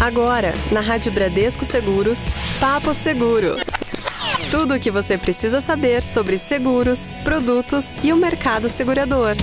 Agora, na Rádio Bradesco Seguros, Papo Seguro. Tudo o que você precisa saber sobre seguros, produtos e o mercado segurador.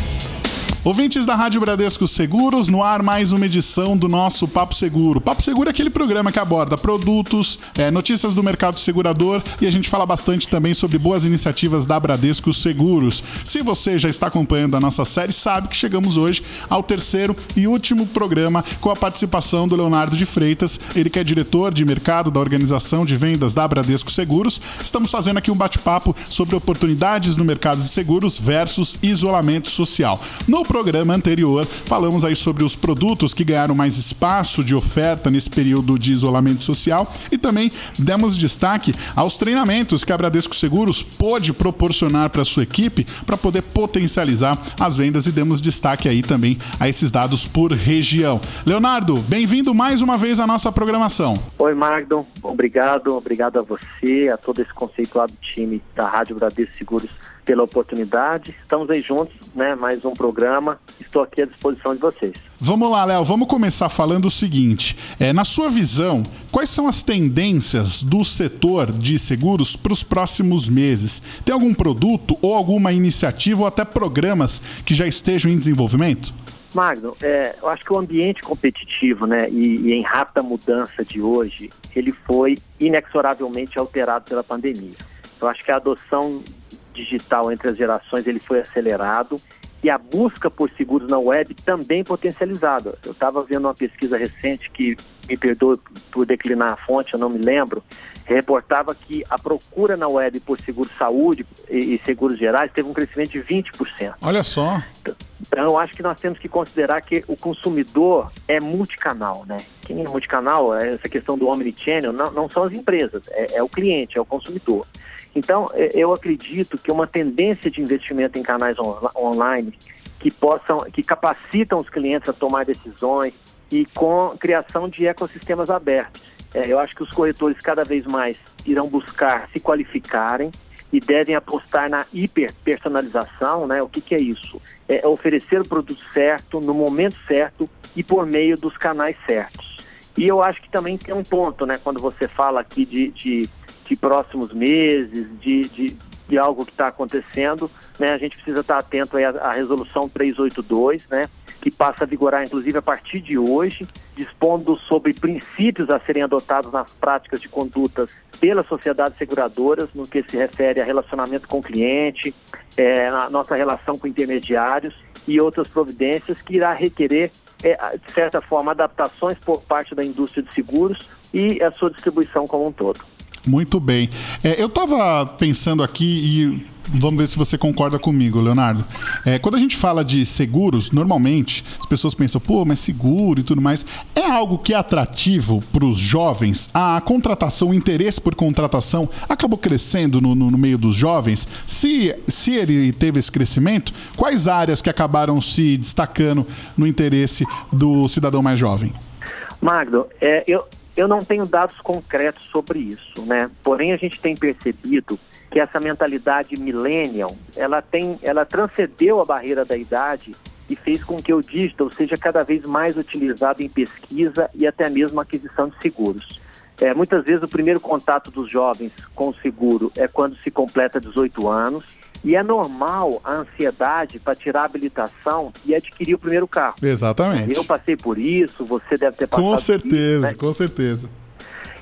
Ouvintes da Rádio Bradesco Seguros, no ar mais uma edição do nosso Papo Seguro. Papo Seguro é aquele programa que aborda produtos, é, notícias do mercado segurador e a gente fala bastante também sobre boas iniciativas da Bradesco Seguros. Se você já está acompanhando a nossa série, sabe que chegamos hoje ao terceiro e último programa com a participação do Leonardo de Freitas, ele que é diretor de mercado da organização de vendas da Bradesco Seguros. Estamos fazendo aqui um bate-papo sobre oportunidades no mercado de seguros versus isolamento social. No programa anterior, falamos aí sobre os produtos que ganharam mais espaço de oferta nesse período de isolamento social e também demos destaque aos treinamentos que a Bradesco Seguros pôde proporcionar para sua equipe para poder potencializar as vendas e demos destaque aí também a esses dados por região. Leonardo, bem-vindo mais uma vez à nossa programação. Oi, Magno. Obrigado, obrigado a você, a todo esse conceituado time da Rádio Bradesco Seguros pela oportunidade. Estamos aí juntos, né? Mais um programa. Estou aqui à disposição de vocês. Vamos lá, Léo. Vamos começar falando o seguinte: é, na sua visão, quais são as tendências do setor de seguros para os próximos meses? Tem algum produto ou alguma iniciativa ou até programas que já estejam em desenvolvimento? Magno, é, eu acho que o ambiente competitivo, né, e, e, em rápida mudança de hoje, ele foi inexoravelmente alterado pela pandemia. Eu acho que a adoção digital entre as gerações ele foi acelerado e a busca por seguros na web também potencializada. Eu estava vendo uma pesquisa recente que, me perdoe por declinar a fonte, eu não me lembro, reportava que a procura na web por seguro saúde e, e seguros gerais teve um crescimento de 20%. Olha só. Então, eu acho que nós temos que considerar que o consumidor é multicanal, né? Quem é multicanal, essa questão do omnichannel, não, não são as empresas, é, é o cliente, é o consumidor. Então, é, eu acredito que uma tendência de investimento em canais on online que possam, que capacitam os clientes a tomar decisões e com criação de ecossistemas abertos. É, eu acho que os corretores cada vez mais irão buscar se qualificarem e devem apostar na hiperpersonalização, né? O que, que é isso? É oferecer o produto certo, no momento certo e por meio dos canais certos. E eu acho que também tem um ponto, né? Quando você fala aqui de, de de próximos meses, de, de, de algo que está acontecendo, né? A gente precisa estar tá atento à, à resolução 382, né? Que passa a vigorar, inclusive, a partir de hoje, dispondo sobre princípios a serem adotados nas práticas de condutas pelas sociedades seguradoras, no que se refere a relacionamento com o cliente, é, a nossa relação com intermediários e outras providências que irá requerer, é, de certa forma, adaptações por parte da indústria de seguros e a sua distribuição como um todo. Muito bem. É, eu estava pensando aqui e vamos ver se você concorda comigo, Leonardo. É, quando a gente fala de seguros, normalmente as pessoas pensam, pô, mas seguro e tudo mais. É algo que é atrativo para os jovens? A contratação, o interesse por contratação acabou crescendo no, no, no, meio dos jovens? Se, se ele teve esse crescimento, quais áreas que acabaram se destacando no interesse do cidadão mais jovem? Magno, é, eu, eu não tenho dados concretos sobre isso, né? Porém, a gente tem percebido que essa mentalidade millennial, ela tem, ela transcendeu a barreira da idade e fez com que o digital seja cada vez mais utilizado em pesquisa e até mesmo aquisição de seguros. É, muitas vezes o primeiro contato dos jovens com o seguro é quando se completa 18 anos e é normal a ansiedade para tirar a habilitação e adquirir o primeiro carro. Exatamente. Eu passei por isso, você deve ter passado Com certeza, isso, né? com certeza.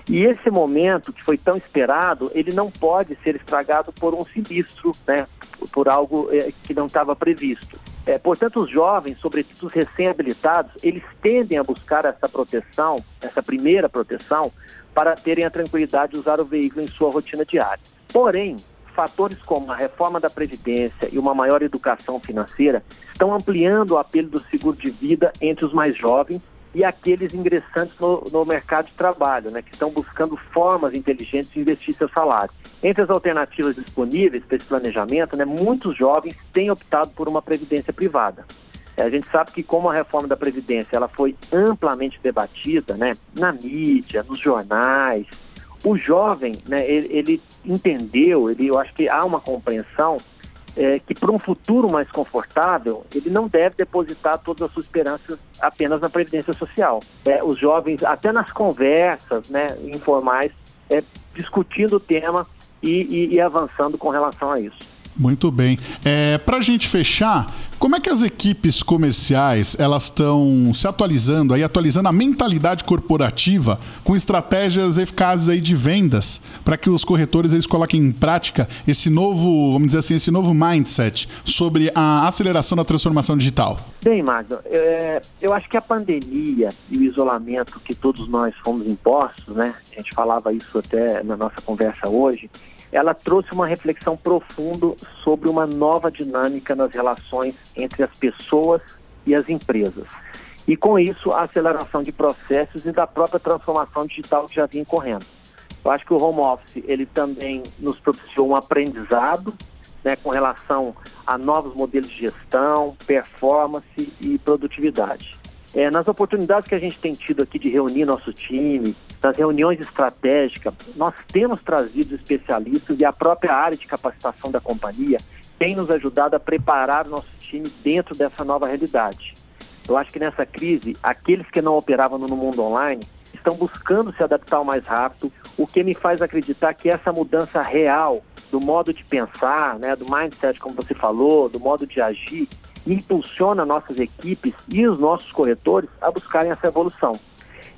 E esse momento que foi tão esperado, ele não pode ser estragado por um sinistro, né? Por algo é, que não estava previsto. É, portanto, os jovens, sobretudo os recém-habilitados, eles tendem a buscar essa proteção, essa primeira proteção, para terem a tranquilidade de usar o veículo em sua rotina diária. Porém, fatores como a reforma da Previdência e uma maior educação financeira estão ampliando o apelo do seguro de vida entre os mais jovens e aqueles ingressantes no, no mercado de trabalho, né, que estão buscando formas inteligentes de investir seu salário. Entre as alternativas disponíveis para esse planejamento, né, muitos jovens têm optado por uma previdência privada. É, a gente sabe que como a reforma da Previdência ela foi amplamente debatida né, na mídia, nos jornais, o jovem, né, ele, ele entendeu, ele, eu acho que há uma compreensão é, que para um futuro mais confortável, ele não deve depositar todas as suas esperanças apenas na Previdência Social. É, os jovens, até nas conversas né, informais, é, discutindo o tema e, e, e avançando com relação a isso. Muito bem. É, Para a gente fechar, como é que as equipes comerciais elas estão se atualizando, aí atualizando a mentalidade corporativa com estratégias eficazes aí de vendas para que os corretores eles coloquem em prática esse novo, vamos dizer assim, esse novo mindset sobre a aceleração da transformação digital? Bem, Magno, é, eu acho que a pandemia e o isolamento que todos nós fomos impostos, né? A gente falava isso até na nossa conversa hoje ela trouxe uma reflexão profunda sobre uma nova dinâmica nas relações entre as pessoas e as empresas. E com isso, a aceleração de processos e da própria transformação digital que já vinha correndo. Eu acho que o home office ele também nos propiciou um aprendizado né, com relação a novos modelos de gestão, performance e produtividade. É, nas oportunidades que a gente tem tido aqui de reunir nosso time, nas reuniões estratégicas, nós temos trazido especialistas e a própria área de capacitação da companhia tem nos ajudado a preparar nosso time dentro dessa nova realidade. Eu acho que nessa crise, aqueles que não operavam no mundo online estão buscando se adaptar mais rápido, o que me faz acreditar que essa mudança real do modo de pensar, né, do mindset, como você falou, do modo de agir, impulsiona nossas equipes e os nossos corretores a buscarem essa evolução.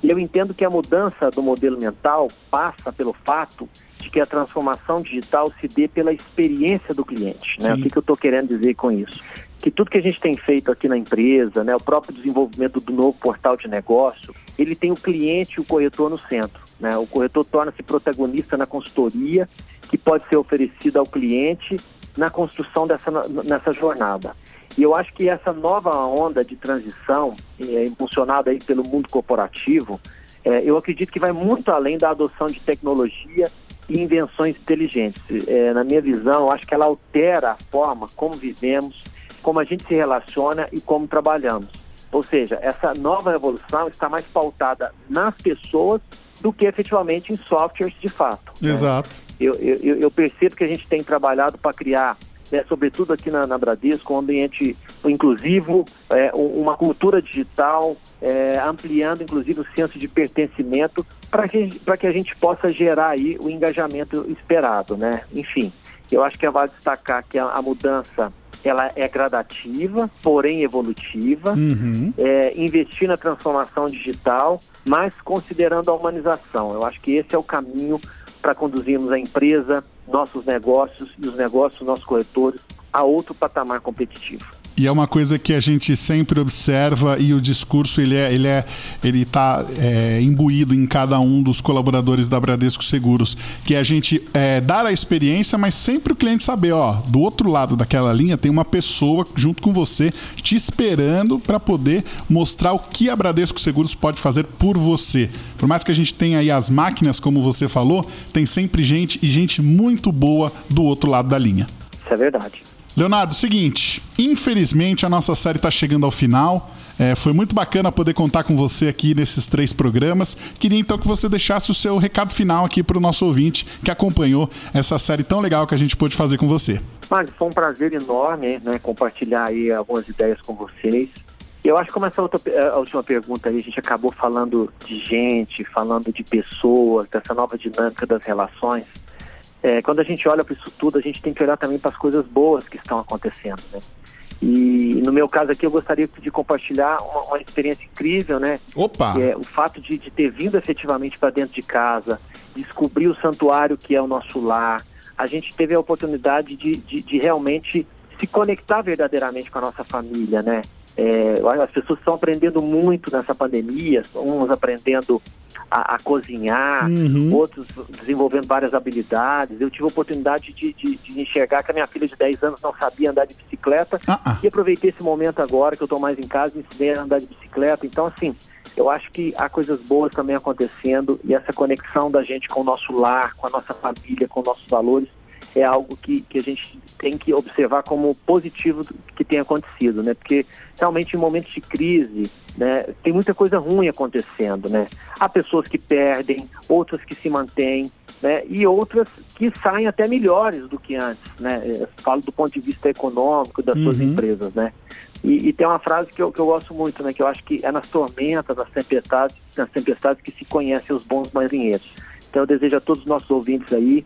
E eu entendo que a mudança do modelo mental passa pelo fato de que a transformação digital se dê pela experiência do cliente. Né? O que, que eu estou querendo dizer com isso? Que tudo que a gente tem feito aqui na empresa, né, o próprio desenvolvimento do novo portal de negócio, ele tem o cliente e o corretor no centro. Né? O corretor torna-se protagonista na consultoria que pode ser oferecida ao cliente na construção dessa nessa jornada. E eu acho que essa nova onda de transição, é, impulsionada aí pelo mundo corporativo, é, eu acredito que vai muito além da adoção de tecnologia e invenções inteligentes. É, na minha visão, eu acho que ela altera a forma como vivemos, como a gente se relaciona e como trabalhamos. Ou seja, essa nova revolução está mais pautada nas pessoas do que efetivamente em softwares de fato. Exato. Né? Eu, eu, eu percebo que a gente tem trabalhado para criar né, sobretudo aqui na, na Bradesco, um ambiente inclusivo, é, uma cultura digital, é, ampliando inclusive o senso de pertencimento para que, que a gente possa gerar aí o engajamento esperado, né? Enfim, eu acho que é vale destacar que a, a mudança ela é gradativa, porém evolutiva, uhum. é, investir na transformação digital, mas considerando a humanização. Eu acho que esse é o caminho para conduzirmos a empresa, nossos negócios e os negócios dos nossos corretores a outro patamar competitivo. E é uma coisa que a gente sempre observa e o discurso ele é ele é ele está é, imbuído em cada um dos colaboradores da Bradesco Seguros, que é a gente é, dar a experiência, mas sempre o cliente saber, ó, do outro lado daquela linha tem uma pessoa junto com você te esperando para poder mostrar o que a Bradesco Seguros pode fazer por você. Por mais que a gente tenha aí as máquinas, como você falou, tem sempre gente e gente muito boa do outro lado da linha. Isso é verdade. Leonardo, seguinte, infelizmente a nossa série está chegando ao final. É, foi muito bacana poder contar com você aqui nesses três programas. Queria então que você deixasse o seu recado final aqui para o nosso ouvinte que acompanhou essa série tão legal que a gente pôde fazer com você. Mas foi um prazer enorme né, compartilhar aí algumas ideias com vocês. Eu acho que como essa outra, a última pergunta aí, a gente acabou falando de gente, falando de pessoas, dessa nova dinâmica das relações. É, quando a gente olha para isso tudo, a gente tem que olhar também para as coisas boas que estão acontecendo, né? E no meu caso aqui, eu gostaria de compartilhar uma, uma experiência incrível, né? Opa! Que é o fato de, de ter vindo efetivamente para dentro de casa, descobrir o santuário que é o nosso lar. A gente teve a oportunidade de, de, de realmente se conectar verdadeiramente com a nossa família, né? É, as pessoas estão aprendendo muito nessa pandemia, uns aprendendo a, a cozinhar, uhum. outros desenvolvendo várias habilidades. Eu tive a oportunidade de, de, de, enxergar que a minha filha de 10 anos não sabia andar de bicicleta uh -uh. e aproveitei esse momento agora que eu estou mais em casa e ensinei a andar de bicicleta. Então, assim, eu acho que há coisas boas também acontecendo e essa conexão da gente com o nosso lar, com a nossa família, com nossos valores, é algo que, que a gente tem que observar como positivo que tem acontecido, né? Porque realmente em momentos de crise, né, tem muita coisa ruim acontecendo, né? Há pessoas que perdem, outras que se mantêm, né, e outras que saem até melhores do que antes. Né? Eu falo do ponto de vista econômico das uhum. suas empresas. Né? E, e, tem uma frase que eu, que eu gosto muito, né, que eu acho que é nas tormentas, nas tempestades, nas tempestades que se conhecem os bons marinheiros. Então eu desejo a todos os nossos ouvintes aí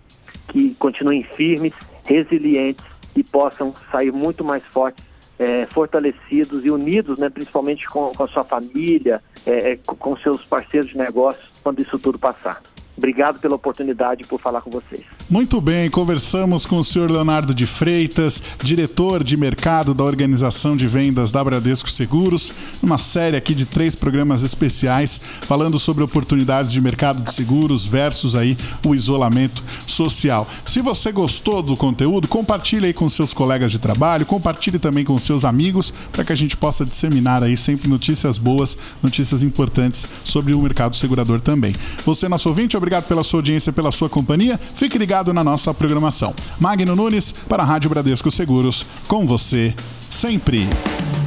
que continuem firmes, resilientes e possam sair muito mais fortes, é, fortalecidos e unidos, né, principalmente com, com a sua família, é, é com seus parceiros de negócio, quando isso tudo passar. Obrigado pela oportunidade por falar com vocês. Muito bem, conversamos com o senhor Leonardo de Freitas, diretor de mercado da Organização de Vendas da Bradesco Seguros, uma série aqui de três programas especiais falando sobre oportunidades de mercado de seguros versus aí o isolamento social. Se você gostou do conteúdo, compartilhe aí com seus colegas de trabalho, compartilhe também com seus amigos para que a gente possa disseminar aí sempre notícias boas, notícias importantes sobre o mercado segurador também. Você, nosso ouvinte, obrigado pela sua audiência, pela sua companhia. Fique ligado na nossa programação. Magno Nunes, para a Rádio Bradesco Seguros, com você sempre.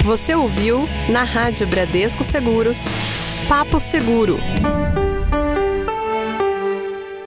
Você ouviu na Rádio Bradesco Seguros, Papo Seguro.